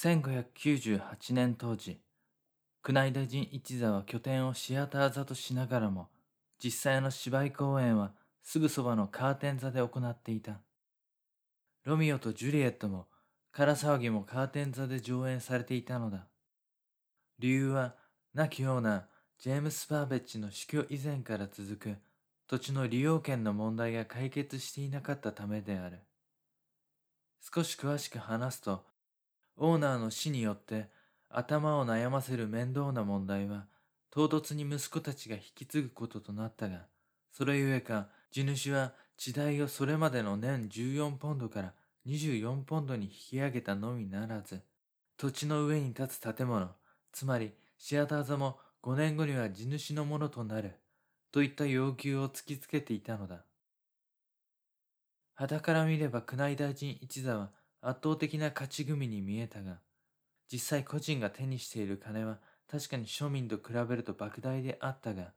1598年当時、宮内大臣一座は拠点をシアター座としながらも、実際の芝居公演はすぐそばのカーテン座で行っていた。ロミオとジュリエットも、空騒ぎもカーテン座で上演されていたのだ。理由は、亡きオーナー、ジェームス・バーベッジの死去以前から続く土地の利用権の問題が解決していなかったためである。少し詳しく話すと、オーナーの死によって頭を悩ませる面倒な問題は、唐突に息子たちが引き継ぐこととなったが、それゆえか、地主は地代をそれまでの年14ポンドから24ポンドに引き上げたのみならず、土地の上に立つ建物、つまりシアター座も5年後には地主のものとなる、といった要求を突きつけていたのだ。肌から見れば宮内大臣一座は圧倒的な勝ち組に見えたが、実際個人が手にしている金は確かに庶民と比べると莫大であったが、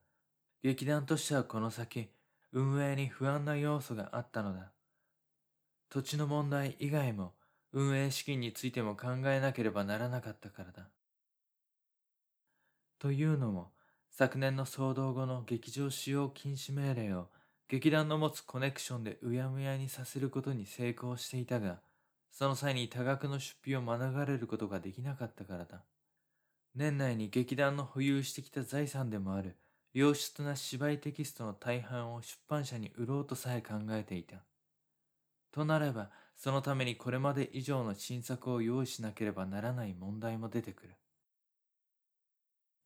劇団としてはこの先、運営に不安な要素があったのだ。土地の問題以外も運営資金についても考えなければならなかったからだ。というのも、昨年の騒動後の劇場使用禁止命令を劇団の持つコネクションでうやむやにさせることに成功していたが、その際に多額の出費を免れることができなかったからだ。年内に劇団の保有してきた財産でもある良質な芝居テキストの大半を出版社に売ろうとさえ考えていた。となれば、そのためにこれまで以上の新作を用意しなければならない問題も出てくる。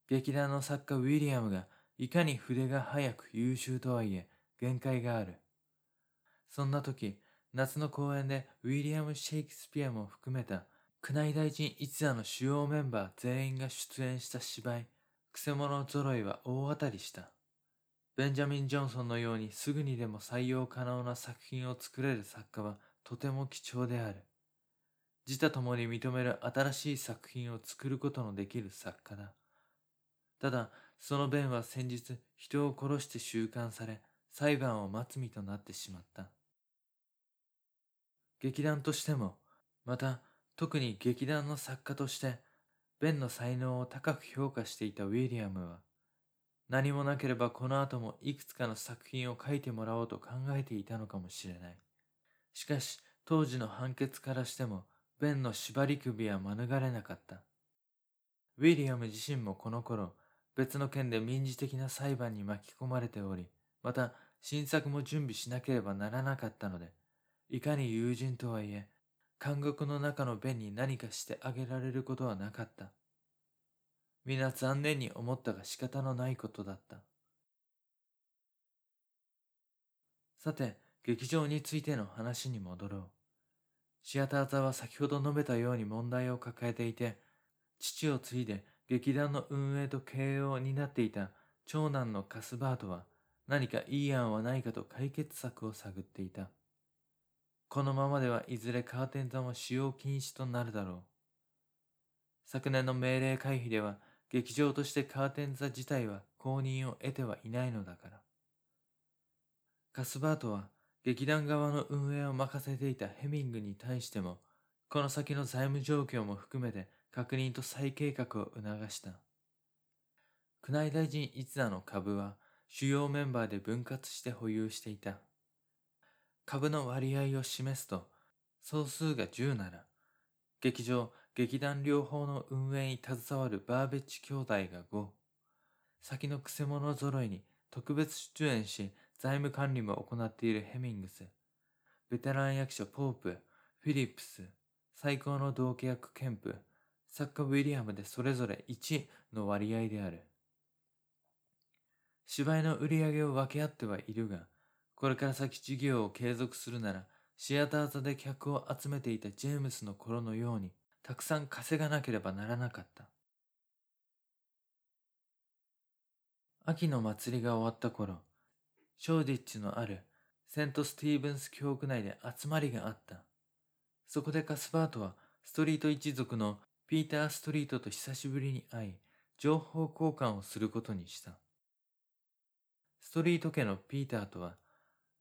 劇団の作家ウィリアムがいかに筆が速く優秀とはいえ限界がある。そんな時、夏の公演でウィリアム・シェイクスピアも含めた宮内大臣一座の主要メンバー全員が出演した芝居、くせ者揃いは大当たりした。ベンジャミン・ジョンソンのようにすぐにでも採用可能な作品を作れる作家はとても貴重である。自他ともに認める新しい作品を作ることのできる作家だ。ただ、そのベンは先日人を殺して収監され、裁判を待つ身となってしまった。劇団としても、また特に劇団の作家として、ベンの才能を高く評価していたウィリアムは、何もなければこの後もいくつかの作品を書いてもらおうと考えていたのかもしれない。しかし、当時の判決からしても、ベンの縛り首は免れなかった。ウィリアム自身もこの頃、別の件で民事的な裁判に巻き込まれており、また新作も準備しなければならなかったので、いかに友人とはいえ、監獄の中の弁に何かしてあげられることはなかった。皆残念に思ったが仕方のないことだった。さて、劇場についての話に戻ろう。シアター座は先ほど述べたように問題を抱えていて、父を継いで劇団の運営と経営を担っていた長男のカスバートは何かいい案はないかと解決策を探っていた。このままではいずれカーテン座も使用禁止となるだろう。昨年の命令回避では劇場としてカーテン座自体は公認を得てはいないのだから。カスバートは劇団側の運営を任せていたヘミングに対してもこの先の財務状況も含めて確認と再計画を促した。宮内大臣一座の株は主要メンバーで分割して保有していた。株の割合を示すと、総数が10なら、劇場、劇団両方の運営に携わるバーベッジ兄弟が5、先のくせ者揃いに特別出演し財務管理も行っているヘミングス、ベテラン役者ポープ、フィリップス、最高の同契約ケンプ、作家ウィリアムでそれぞれ1の割合である。芝居の売り上げを分け合ってはいるが、これから先事業を継続するなら、シアター座で客を集めていたジェームスの頃のように、たくさん稼がなければならなかった。秋の祭りが終わった頃、ショーディッチのあるセント・スティーブンス教区内で集まりがあった。そこでカスバートはストリート一族のピーター・ストリートと久しぶりに会い、情報交換をすることにした。ストリート家のピーターとは、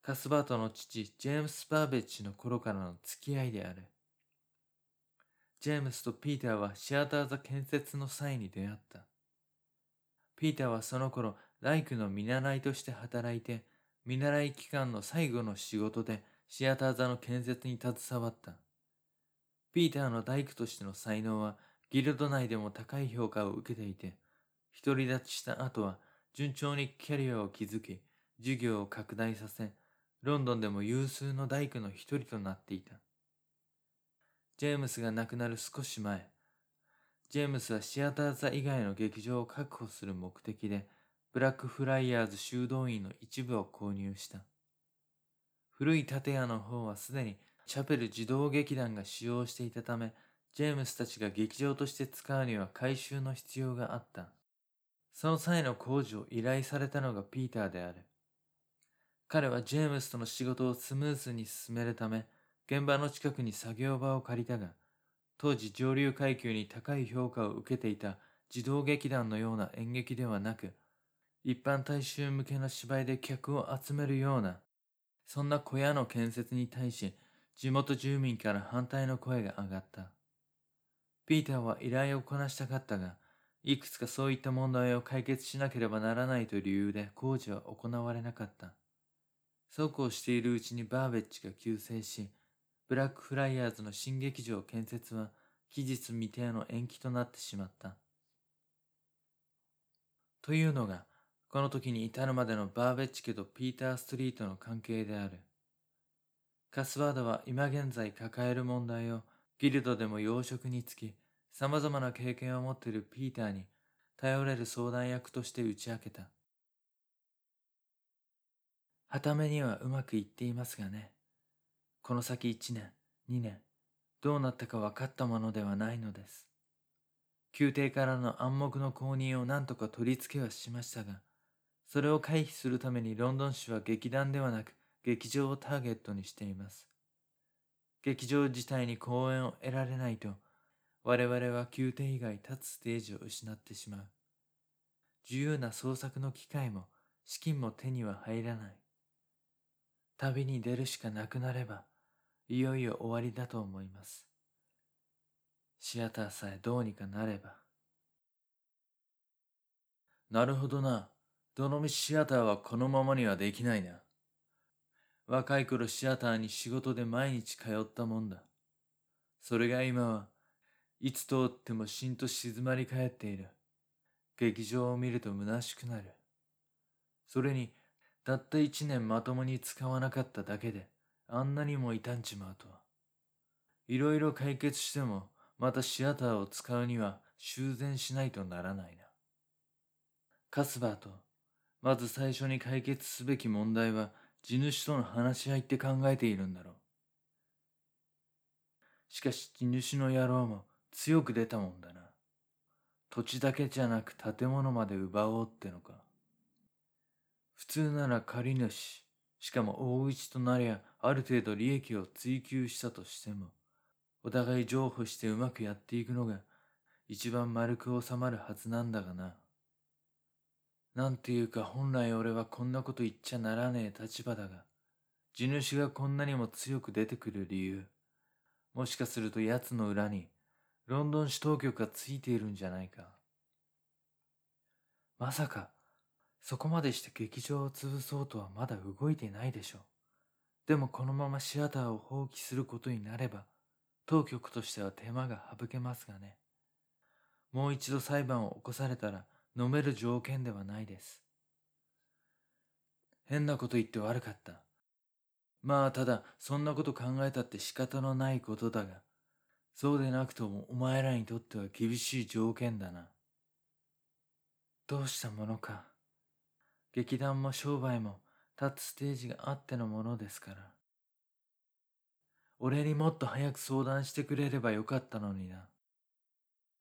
カスバートの父、ジェームス・バーベッジの頃からの付き合いである。ジェームスとピーターはシアター座建設の際に出会った。ピーターはその頃、大工の見習いとして働いて、見習い期間の最後の仕事でシアター座の建設に携わった。ピーターの大工としての才能はギルド内でも高い評価を受けていて、独り立ちした後は順調にキャリアを築き、授業を拡大させ、ロンドンでも有数の大工の一人となっていた。ジェームスが亡くなる少し前、ジェームスはシアター座以外の劇場を確保する目的で、ブラックフライヤーズ修道院の一部を購入した。古い建屋の方はすでにチャペル児童劇団が使用していたため、ジェームスたちが劇場として使うには改修の必要があった。その際の工事を依頼されたのがピーターである。彼はジェームスとの仕事をスムーズに進めるため、現場の近くに作業場を借りたが、当時上流階級に高い評価を受けていた児童劇団のような演劇ではなく、一般大衆向けの芝居で客を集めるような、そんな小屋の建設に対し、地元住民から反対の声が上がった。ピーターは依頼をこなしたかったが、いくつかそういった問題を解決しなければならないという理由で工事は行われなかった。そうこうしているうちにバーベッジが急逝し、ブラックフライヤーズの新劇場建設は期日未定の延期となってしまった。というのが、この時に至るまでのバーベッジ家とピーター・ストリートの関係である。カスワードは今現在抱える問題をギルドでも養殖につき、様々な経験を持っているピーターに頼れる相談役として打ち明けた。はためにはうまくいっていますがね。この先1年、2年、どうなったか分かったものではないのです。宮廷からの暗黙の公認を何とか取り付けはしましたが、それを回避するためにロンドン市は劇団ではなく劇場をターゲットにしています。劇場自体に公演を得られないと、我々は宮廷以外立つステージを失ってしまう。自由な創作の機会も資金も手には入らない。旅に出るしかなくなれば、いよいよ終わりだと思います。シアターさえどうにかなれば。なるほどな。どのみシアターはこのままにはできないな。若い頃シアターに仕事で毎日通ったもんだ。それが今はいつ通ってもしんと静まり返っている。劇場を見ると虚しくなる。それに、たった一年まともに使わなかっただけで、あんなにも傷んじまうとは。いろいろ解決しても、またシアターを使うには修繕しないとならないな。カスバーと、まず最初に解決すべき問題は、地主との話し合いって考えているんだろう。しかし地主の野郎も強く出たもんだな。土地だけじゃなく建物まで奪おうってのか。普通なら借り主、しかも大一となりゃある程度利益を追求したとしても、お互い譲歩してうまくやっていくのが一番丸く収まるはずなんだがな。なんていうか本来俺はこんなこと言っちゃならねえ立場だが、地主がこんなにも強く出てくる理由、もしかすると奴の裏にロンドン市当局がついているんじゃないか。まさかそこまでして劇場を潰そうとはまだ動いてないでしょう。でもこのままシアターを放棄することになれば、当局としては手間が省けますがね。もう一度裁判を起こされたら飲める条件ではないです。変なこと言って悪かった。まあただ、そんなこと考えたって仕方のないことだが、そうでなくともお前らにとっては厳しい条件だな。どうしたものか。劇団も商売も立つステージがあってのものですから。俺にもっと早く相談してくれればよかったのにな。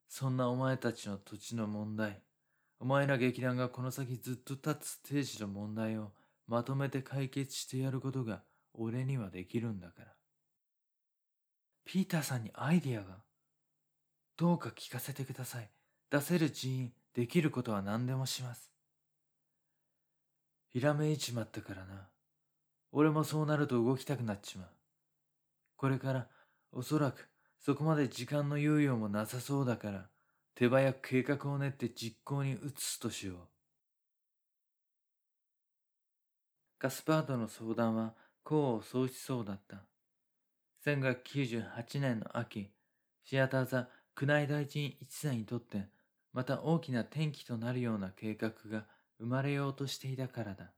そんなお前たちの土地の問題、お前ら劇団がこの先ずっと立つステージの問題をまとめて解決してやることが俺にはできるんだから。ピーターさんにアイディアが。どうか聞かせてください。出せる人員、できることは何でもします。ひらめいちまったからな。俺もそうなると動きたくなっちまう。これからおそらくそこまで時間の猶予もなさそうだから、手早く計画を練って実行に移すとしよう。ガスパードの相談は功を奏しそうだった。1598年の秋、シアター座宮内大臣一座にとってまた大きな転機となるような計画が生まれようとしていたからだ。